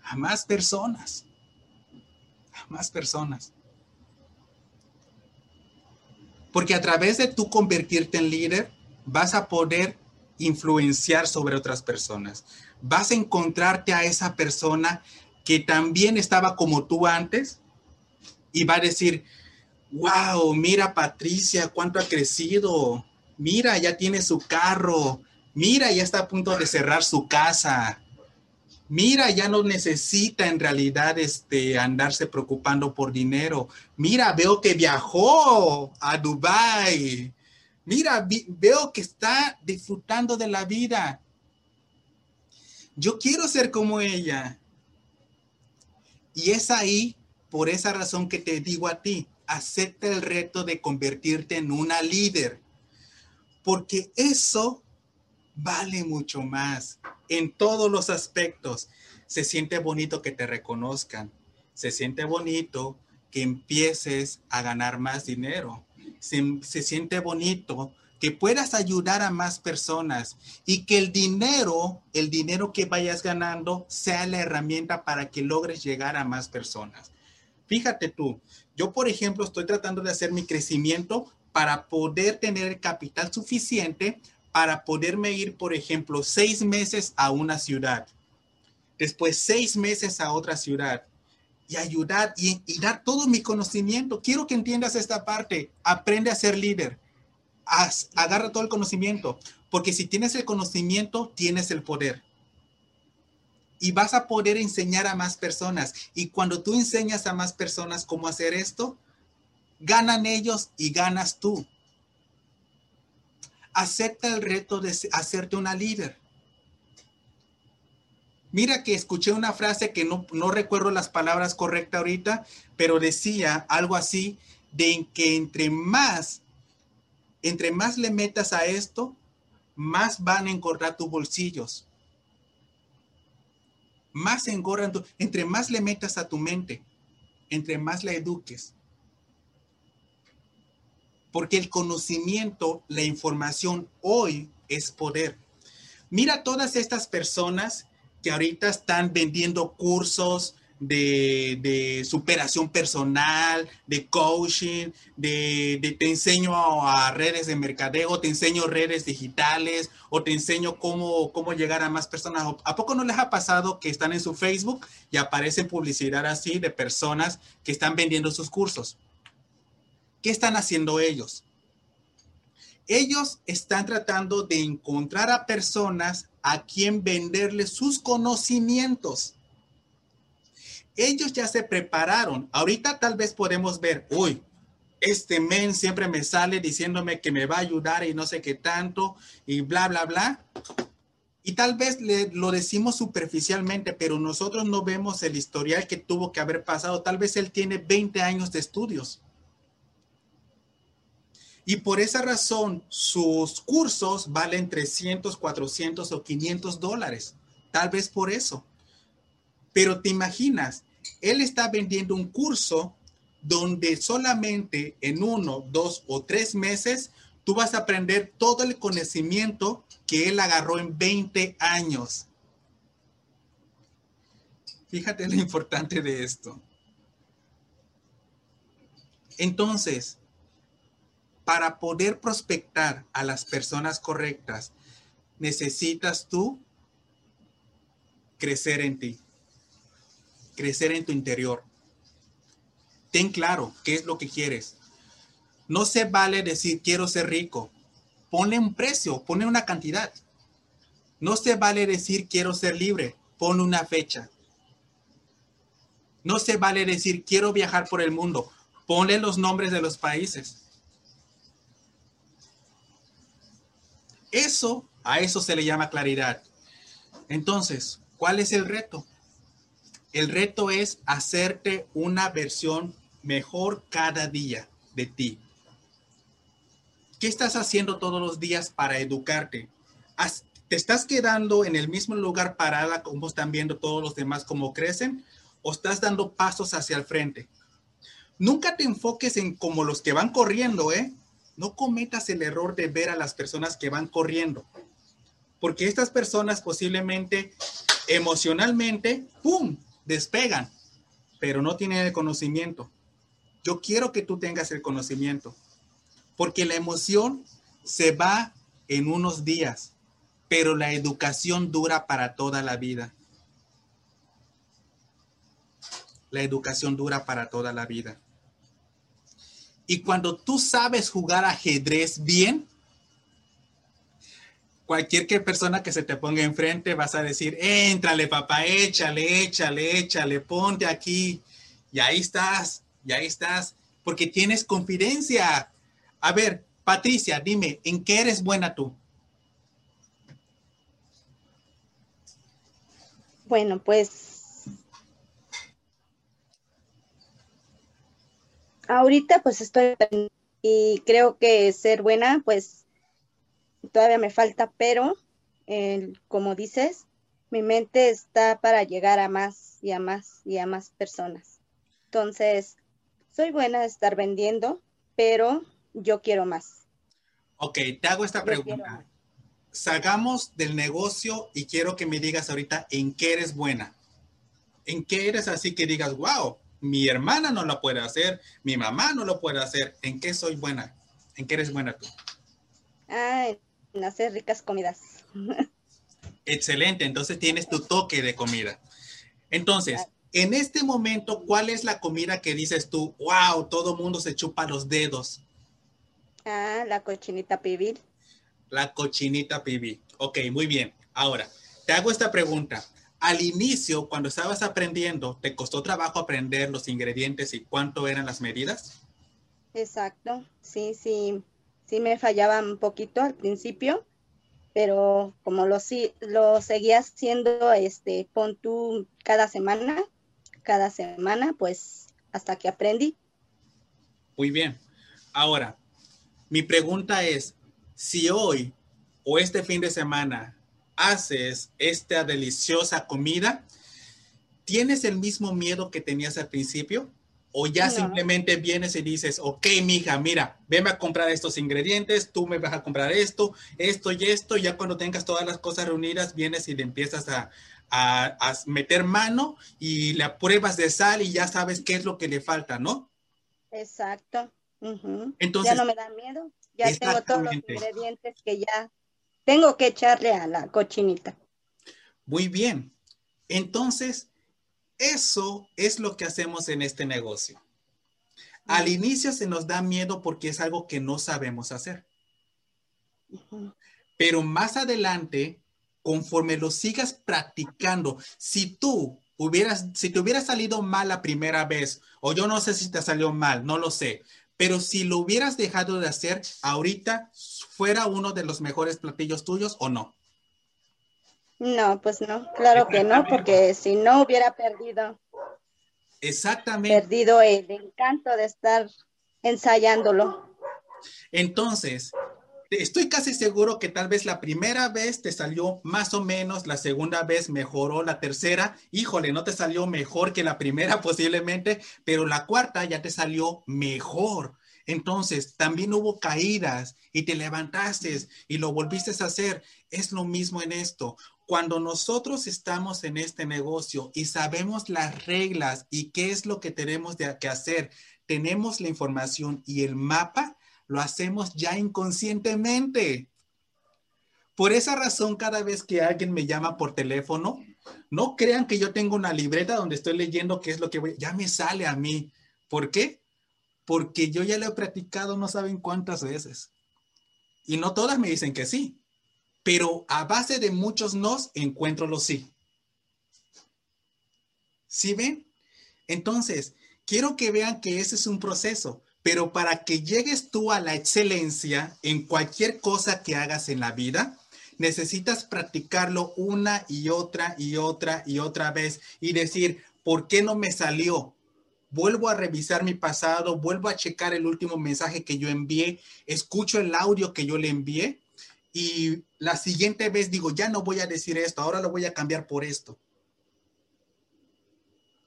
a más personas. A más personas. Porque a través de tú convertirte en líder, vas a poder influenciar sobre otras personas. Vas a encontrarte a esa persona que también estaba como tú antes y va a decir, wow, mira Patricia, cuánto ha crecido. Mira, ya tiene su carro. Mira, ya está a punto de cerrar su casa mira, ya no necesita en realidad este, andarse preocupando por dinero. Mira, veo que viajó a Dubai. Mira, veo que está disfrutando de la vida. Yo quiero ser como ella. Y es ahí, por esa razón que te digo a ti, acepta el reto de convertirte en una líder. Porque eso vale mucho más en todos los aspectos. Se siente bonito que te reconozcan. Se siente bonito que empieces a ganar más dinero. Se, siente bonito que puedas ayudar a más personas y que el dinero, el dinero que vayas ganando, sea la herramienta para que logres llegar a más personas. Fíjate tú, yo por ejemplo estoy tratando de hacer mi crecimiento para poder tener el capital suficiente para poderme ir, por ejemplo, seis meses a una ciudad, después seis meses a otra ciudad y ayudar y, dar todo mi conocimiento. Quiero que entiendas esta parte. Aprende a ser líder. agarra todo el conocimiento, porque si tienes el conocimiento, tienes el poder. Y vas a poder enseñar a más personas. Y cuando tú enseñas a más personas cómo hacer esto, ganan ellos y ganas tú acepta el reto de hacerte una líder. Mira que escuché una frase que no, no recuerdo las palabras correctas ahorita, pero decía algo así de que entre más, entre más le metas a esto, más van a engordar tus bolsillos. Más engordan, entre más le metas a tu mente, entre más la eduques, porque el conocimiento, la información hoy es poder. Mira todas estas personas que ahorita están vendiendo cursos de, superación personal, de coaching, de, te enseño a, redes de mercadeo, te enseño redes digitales o te enseño cómo, cómo llegar a más personas. ¿A poco no les ha pasado que están en su Facebook y aparecen publicidad así de personas que están vendiendo sus cursos? ¿Qué están haciendo ellos? Ellos están tratando de encontrar a personas a quien venderles sus conocimientos. Ellos ya se prepararon. Ahorita tal vez podemos ver, uy, este men siempre me sale diciéndome que me va a ayudar y no sé qué tanto y bla, bla, bla. Y tal vez le, lo decimos superficialmente, pero nosotros no vemos el historial que tuvo que haber pasado. Tal vez él tiene 20 años de estudios. Y por esa razón, sus cursos valen 300, 400 o 500 dólares. Tal vez por eso. Pero te imaginas, él está vendiendo un curso donde solamente en uno, dos o tres meses tú vas a aprender todo el conocimiento que él agarró en 20 años. Fíjate lo importante de esto. Entonces, para poder prospectar a las personas correctas, necesitas tú crecer en ti, crecer en tu interior. Ten claro qué es lo que quieres. No se vale decir quiero ser rico. Ponle un precio, ponle una cantidad. No se vale decir quiero ser libre. Pon una fecha. No se vale decir quiero viajar por el mundo. Ponle los nombres de los países. Eso, a eso se le llama claridad. Entonces, ¿cuál es el reto? El reto es hacerte una versión mejor cada día de ti. ¿Qué estás haciendo todos los días para educarte? ¿Te estás quedando en el mismo lugar parada como están viendo todos los demás cómo crecen? ¿O estás dando pasos hacia el frente? Nunca te enfoques en como los que van corriendo, ¿eh? No cometas el error de ver a las personas que van corriendo. Porque estas personas posiblemente emocionalmente, ¡pum!, despegan, pero no tienen el conocimiento. Yo quiero que tú tengas el conocimiento, porque la emoción se va en unos días, pero la educación dura para toda la vida. La educación dura para toda la vida. Y cuando tú sabes jugar ajedrez bien, cualquier persona que se te ponga enfrente vas a decir, éntrale papá, échale, échale, échale, ponte aquí. Y ahí estás, y ahí estás, porque tienes confidencia. A ver, Patricia, dime, ¿en qué eres buena tú? Bueno, pues ahorita pues estoy y creo que ser buena pues todavía me falta, pero como dices, mi mente está para llegar a más y a más y a más personas. Entonces, soy buena de estar vendiendo, pero yo quiero más. Ok, te hago esta pregunta. Salgamos del negocio y quiero que me digas ahorita en qué eres buena. ¿En qué eres así que digas, wow, mi hermana no lo puede hacer, mi mamá no lo puede hacer. ¿En qué soy buena? ¿En qué eres buena tú? Ah, en hacer ricas comidas. <laughs> Excelente, entonces tienes tu toque de comida. Entonces, en este momento, ¿cuál es la comida que dices tú, wow, todo mundo se chupa los dedos? Ah, la cochinita pibil. La cochinita pibil. Ok, muy bien. Ahora, te hago esta pregunta al inicio, cuando estabas aprendiendo, ¿te costó trabajo aprender los ingredientes y cuánto eran las medidas? Exacto, sí, sí, sí me fallaba un poquito al principio, pero como lo, lo seguía haciendo, este, pon tú cada semana, cada semana, pues hasta que aprendí. Muy bien. Ahora, mi pregunta es, si hoy o este fin de semana haces esta deliciosa comida, ¿tienes el mismo miedo que tenías al principio? ¿O ya simplemente vienes y dices, ok, mija, mira, venme a comprar estos ingredientes, tú me vas a comprar esto, esto y esto, y ya cuando tengas todas las cosas reunidas, vienes y le empiezas a, meter mano y la pruebas de sal y ya sabes qué es lo que le falta, ¿no? Exacto. Entonces, ya no me da miedo, ya tengo todos los ingredientes que ya tengo que echarle a la cochinita. Muy bien. Entonces, eso es lo que hacemos en este negocio. Al inicio se nos da miedo porque es algo que no sabemos hacer. Pero más adelante, conforme lo sigas practicando, si tú hubieras, si te hubiera salido mal la primera vez, o yo no sé si te salió mal, no lo sé, pero si lo hubieras dejado de hacer, ahorita fuera uno de los mejores platillos tuyos o no? No, pues no, claro que no, porque si no hubiera perdido. Exactamente. Perdido el encanto de estar ensayándolo. Entonces, estoy casi seguro que tal vez la primera vez te salió más o menos, la segunda vez mejoró, la tercera, híjole, no te salió mejor que la primera <laughs> posiblemente, pero la cuarta ya te salió mejor. Entonces, también hubo caídas y te levantaste y lo volviste a hacer. Es lo mismo en esto. Cuando nosotros estamos en este negocio y sabemos las reglas y qué es lo que tenemos que hacer, tenemos la información y el mapa, lo hacemos ya inconscientemente. Por esa razón, cada vez que alguien me llama por teléfono, no crean que yo tengo una libreta donde estoy leyendo qué es lo que voy, ya me sale a mí. ¿Por qué? Porque yo ya lo he practicado no saben cuántas veces. Y no todas me dicen que sí, pero a base de muchos nos encuentro los sí. ¿Sí ven? Entonces, quiero que vean que ese es un proceso, pero para que llegues tú a la excelencia en cualquier cosa que hagas en la vida, necesitas practicarlo una y otra y otra y otra vez y decir, ¿por qué no me salió? Vuelvo a revisar mi pasado, vuelvo a checar el último mensaje que yo envié, escucho el audio que yo le envié y la siguiente vez digo, ya no voy a decir esto, ahora lo voy a cambiar por esto.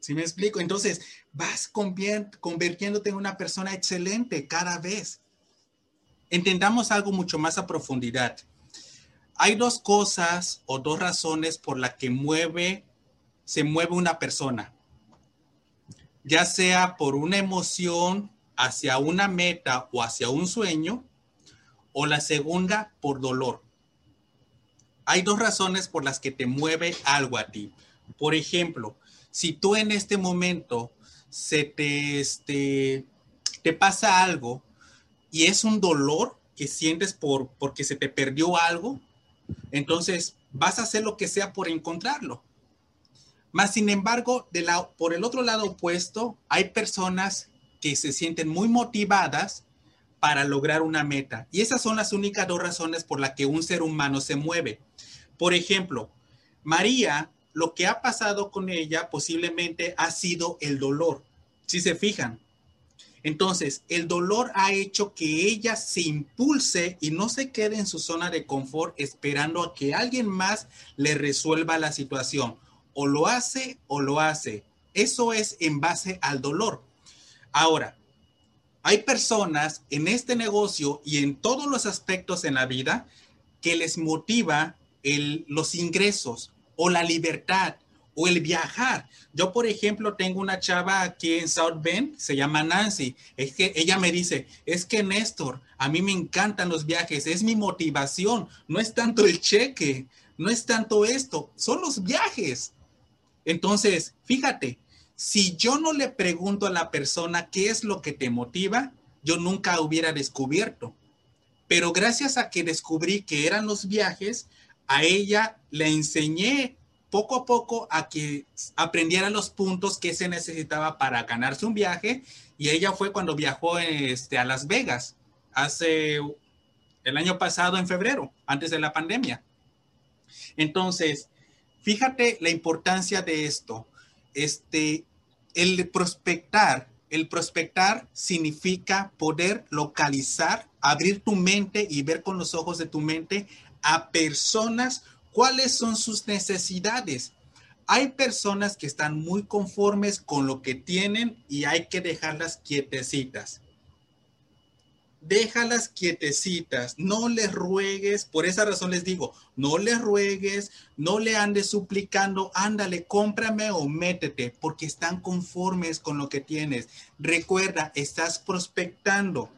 ¿Sí me explico? Entonces, vas convirtiéndote en una persona excelente cada vez. Entendamos algo mucho más a profundidad hay dos cosas o dos razones por las que mueve, se mueve una persona, ya sea por una emoción hacia una meta o hacia un sueño, o la segunda por dolor. Hay dos razones por las que te mueve algo a ti. Por ejemplo, si tú en este momento se te, este, te pasa algo y es un dolor que sientes por, porque se te perdió algo, entonces, vas a hacer lo que sea por encontrarlo. Más sin embargo, por el otro lado opuesto, hay personas que se sienten muy motivadas para lograr una meta. Y esas son las únicas dos razones por las que un ser humano se mueve. Por ejemplo, María, lo que ha pasado con ella posiblemente ha sido el dolor. Si se fijan, entonces, el dolor ha hecho que ella se impulse y no se quede en su zona de confort esperando a que alguien más le resuelva la situación. O lo hace o lo hace. Eso es en base al dolor. Ahora, hay personas en este negocio y en todos los aspectos en la vida que les motiva los ingresos o la libertad o el viajar. Yo, por ejemplo, tengo una chava aquí en South Bend, se llama Nancy. Es que ella me dice, es que Néstor, a mí me encantan los viajes, es mi motivación, no es tanto el cheque, no es tanto esto, son los viajes. Entonces, fíjate, si yo no le pregunto a la persona qué es lo que te motiva, yo nunca hubiera descubierto. Pero gracias a que descubrí que eran los viajes, a ella le enseñé poco a poco a que aprendiera los puntos que se necesitaba para ganarse un viaje y ella fue cuando viajó este, a Las Vegas hace el año pasado en febrero, antes de la pandemia. Entonces, fíjate la importancia de esto. Este, el prospectar, el prospectar significa poder localizar, abrir tu mente y ver con los ojos de tu mente a personas ¿Cuáles son sus necesidades? Hay personas que están muy conformes con lo que tienen y hay que dejarlas quietecitas. Déjalas quietecitas, no les ruegues, por esa razón les digo, no les ruegues, no le andes suplicando, ándale, cómprame o métete, porque están conformes con lo que tienes. Recuerda, estás prospectando.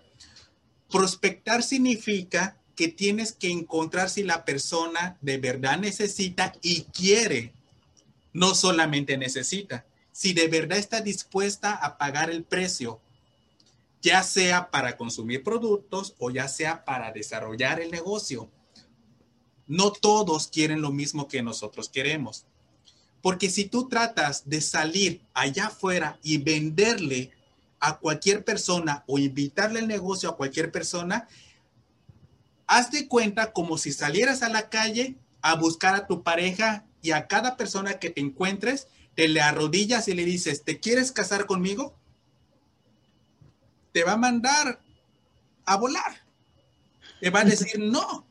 Prospectar significa que tienes que encontrar si la persona de verdad necesita y quiere, no solamente necesita, si de verdad está dispuesta a pagar el precio, ya sea para consumir productos o ya sea para desarrollar el negocio. No todos quieren lo mismo que nosotros queremos. Porque si tú tratas de salir allá afuera y venderle a cualquier persona o invitarle el negocio a cualquier persona, haz de cuenta como si salieras a la calle a buscar a tu pareja y a cada persona que te encuentres, te le arrodillas y le dices, ¿te quieres casar conmigo? Te va a mandar a volar. Te va a decir no.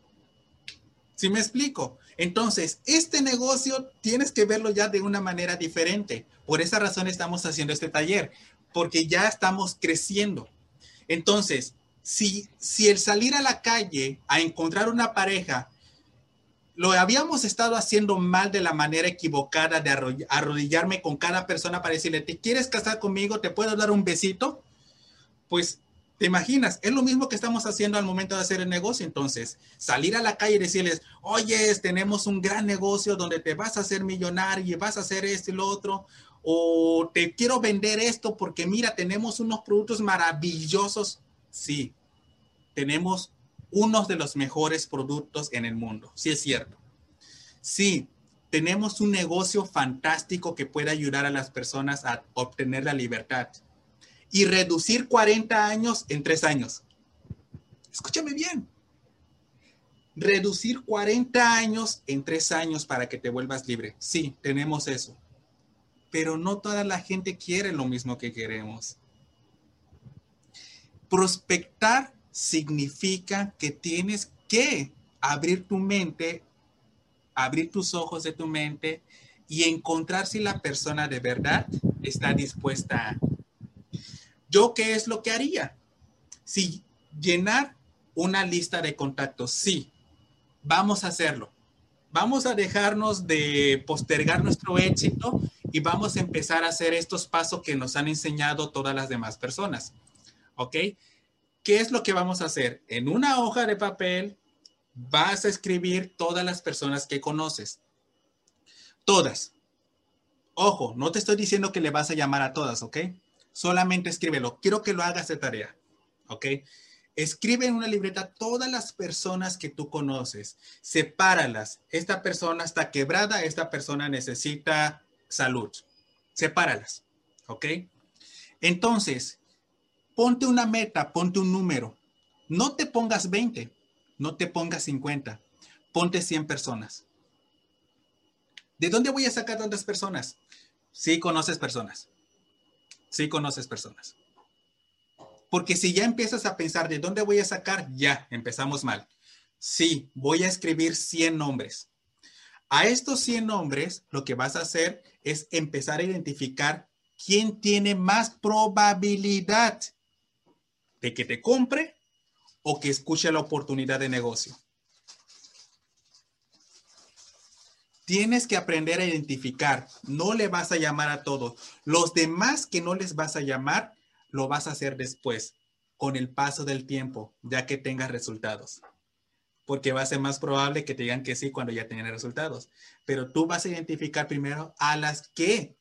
¿Sí me explico? Entonces, este negocio tienes que verlo ya de una manera diferente. Por esa razón estamos haciendo este taller, porque ya estamos creciendo. Entonces, si, si el salir a la calle a encontrar una pareja lo habíamos estado haciendo mal de la manera equivocada de arrodillarme con cada persona para decirle, ¿te quieres casar conmigo? ¿Te puedo dar un besito? Pues te imaginas, es lo mismo que estamos haciendo al momento de hacer el negocio. Entonces, salir a la calle y decirles, oye, tenemos un gran negocio donde te vas a hacer millonario y vas a hacer esto y lo otro. O te quiero vender esto porque mira, tenemos unos productos maravillosos. Sí, tenemos uno de los mejores productos en el mundo. Sí es cierto. Sí, tenemos un negocio fantástico que puede ayudar a las personas a obtener la libertad y reducir 40 años en 3 años. Escúchame bien. Reducir 40 años en 3 años para que te vuelvas libre. Sí, tenemos eso. Pero no toda la gente quiere lo mismo que queremos. Prospectar significa que tienes que abrir tu mente, abrir tus ojos de tu mente y encontrar si la persona de verdad está dispuesta a. ¿Yo qué es lo que haría? Si llenar una lista de contactos, sí, vamos a hacerlo. Vamos a dejarnos de postergar nuestro éxito y vamos a empezar a hacer estos pasos que nos han enseñado todas las demás personas. ¿Ok? ¿qué es lo que vamos a hacer? En una hoja de papel vas a escribir todas las personas que conoces. Todas. Ojo, no te estoy diciendo que le vas a llamar a todas, ¿ok? Solamente escríbelo. Quiero que lo hagas de tarea, ¿ok? Escribe en una libreta todas las personas que tú conoces. Sepáralas. Esta persona está quebrada, esta persona necesita salud. Sepáralas, ¿ok? Entonces, ponte una meta, ponte un número. No te pongas 20, no te pongas 50, ponte 100 personas. ¿De dónde voy a sacar tantas personas? Sí conoces personas. Sí conoces personas. Porque si ya empiezas a pensar de dónde voy a sacar, ya empezamos mal. Sí, voy a escribir 100 nombres. A estos 100 nombres, lo que vas a hacer es empezar a identificar quién tiene más probabilidad de que te compre o que escuche la oportunidad de negocio. Tienes que aprender a identificar. No le vas a llamar a todos. Los demás que no les vas a llamar, lo vas a hacer después, con el paso del tiempo, ya que tengas resultados. Porque va a ser más probable que te digan que sí cuando ya tengan resultados. Pero tú vas a identificar primero a las que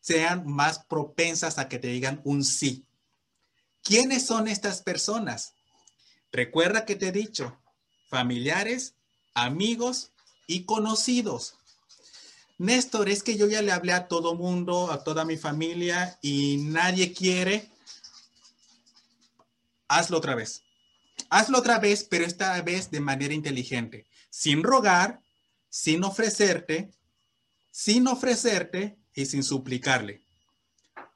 sean más propensas a que te digan un sí. ¿Quiénes son estas personas? Recuerda que te he dicho, familiares, amigos y conocidos. Néstor, es que yo ya le hablé a todo mundo, a toda mi familia y nadie quiere. Hazlo otra vez. Hazlo otra vez, pero esta vez de manera inteligente, sin rogar, sin ofrecerte, sin ofrecerte y sin suplicarle.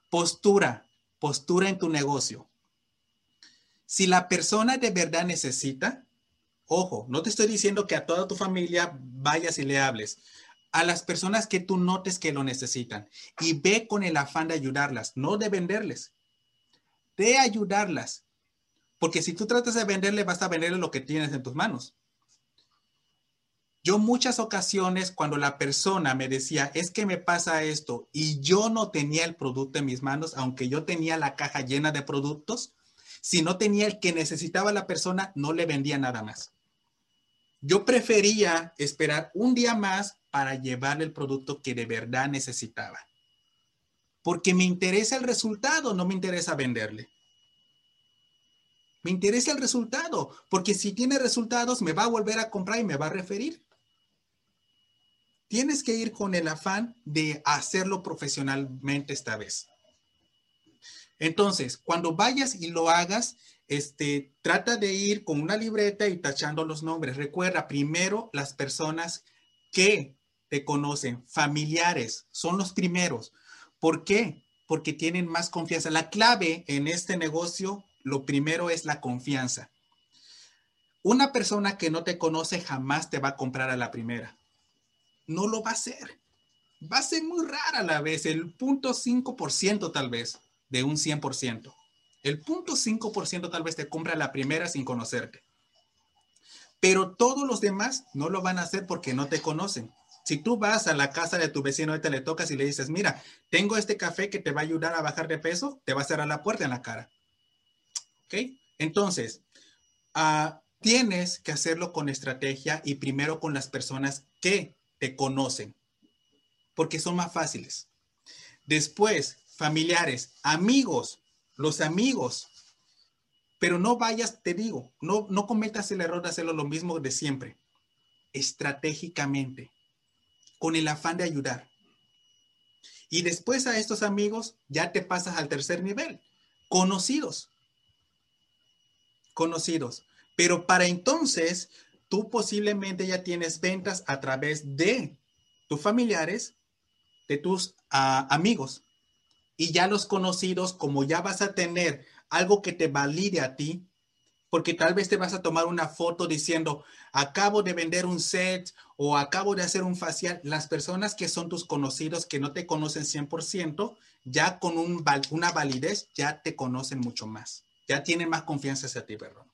Postura, postura en tu negocio. Si la persona de verdad necesita, ojo, no te estoy diciendo que a toda tu familia vayas y le hables. A las personas que tú notes que lo necesitan y ve con el afán de ayudarlas, no de venderles, de ayudarlas. Porque si tú tratas de venderle, vas a venderle lo que tienes en tus manos. Yo muchas ocasiones cuando la persona me decía, es que me pasa esto y yo no tenía el producto en mis manos, aunque yo tenía la caja llena de productos, si no tenía el que necesitaba la persona, no le vendía nada más. Yo prefería esperar un día más para llevarle el producto que de verdad necesitaba. Porque me interesa el resultado, no me interesa venderle. Me interesa el resultado, porque si tiene resultados, me va a volver a comprar y me va a referir. Tienes que ir con el afán de hacerlo profesionalmente esta vez. Entonces, cuando vayas y lo hagas, este, trata de ir con una libreta y tachando los nombres. Recuerda, primero las personas que te conocen, familiares, son los primeros. ¿Por qué? Porque tienen más confianza. La clave en este negocio, lo primero es la confianza. Una persona que no te conoce jamás te va a comprar a la primera. No lo va a hacer. Va a ser muy rara a la vez, el punto 5% tal vez de un 100%. El punto 5% tal vez te compra la primera sin conocerte. Pero todos los demás no lo van a hacer porque no te conocen. Si tú vas a la casa de tu vecino y te le tocas y le dices, mira, tengo este café que te va a ayudar a bajar de peso, te va a cerrar la puerta en la cara. ¿Ok? Entonces, uh, tienes que hacerlo con estrategia y primero con las personas que te conocen, porque son más fáciles. Después, familiares, amigos, los amigos. Pero no vayas, te digo, no, no cometas el error de hacerlo lo mismo de siempre. Estratégicamente con el afán de ayudar. Y después a estos amigos ya te pasas al tercer nivel, conocidos. Conocidos. Pero para entonces, tú posiblemente ya tienes ventas a través de tus familiares, de tus ah, amigos. Y ya los conocidos, como ya vas a tener algo que te valide a ti, porque tal vez te vas a tomar una foto diciendo, acabo de vender un set o acabo de hacer un facial. Las personas que son tus conocidos, que no te conocen 100%, ya con un, una validez, ya te conocen mucho más. Ya tienen más confianza hacia ti, perdón.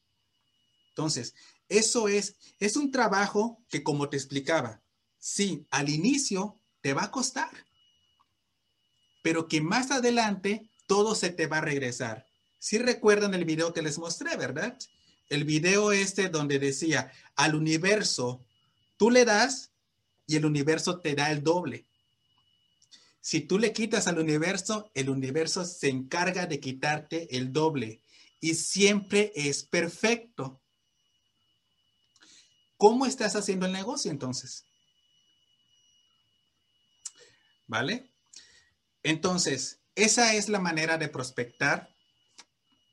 Entonces, eso es, es un trabajo que como te explicaba, sí, al inicio te va a costar, pero que más adelante todo se te va a regresar. Si recuerdan el video que les mostré, ¿verdad? El video este donde decía, al universo, tú le das y el universo te da el doble. Si tú le quitas al universo, el universo se encarga de quitarte el doble y siempre es perfecto. ¿Cómo estás haciendo el negocio entonces? ¿Vale? Entonces, esa es la manera de prospectar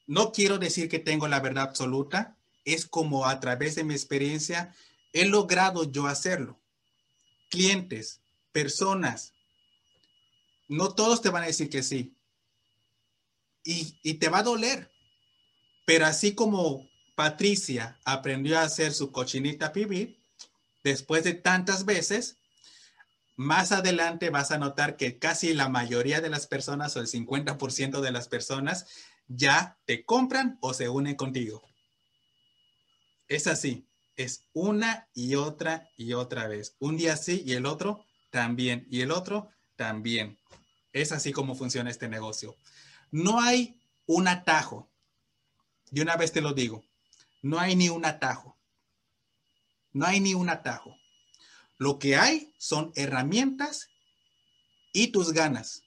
no quiero decir que tengo la verdad absoluta, es como a través de mi experiencia he logrado yo hacerlo. Clientes, personas, no todos te van a decir que sí. Y, te va a doler. Pero así como Patricia aprendió a hacer su cochinita pibi, después de tantas veces, más adelante vas a notar que casi la mayoría de las personas o el 50% de las personas ya te compran o se unen contigo. Es así, es una y otra y otra vez. Un día sí y el otro también y el otro también. Es así como funciona este negocio. No hay un atajo. Y una vez te lo digo, no hay ni un atajo. No hay ni un atajo. Lo que hay son herramientas y tus ganas.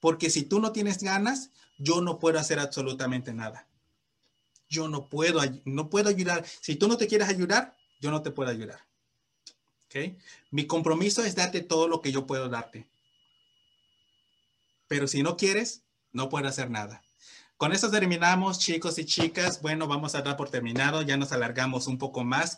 Porque si tú no tienes ganas, yo no puedo hacer absolutamente nada. Yo no puedo, no puedo ayudar. Si tú no te quieres ayudar, yo no te puedo ayudar. ¿Ok? Mi compromiso es darte todo lo que yo puedo darte. Pero si no quieres, no puedo hacer nada. Con eso terminamos, chicos y chicas. Bueno, vamos a dar por terminado. Ya nos alargamos un poco más.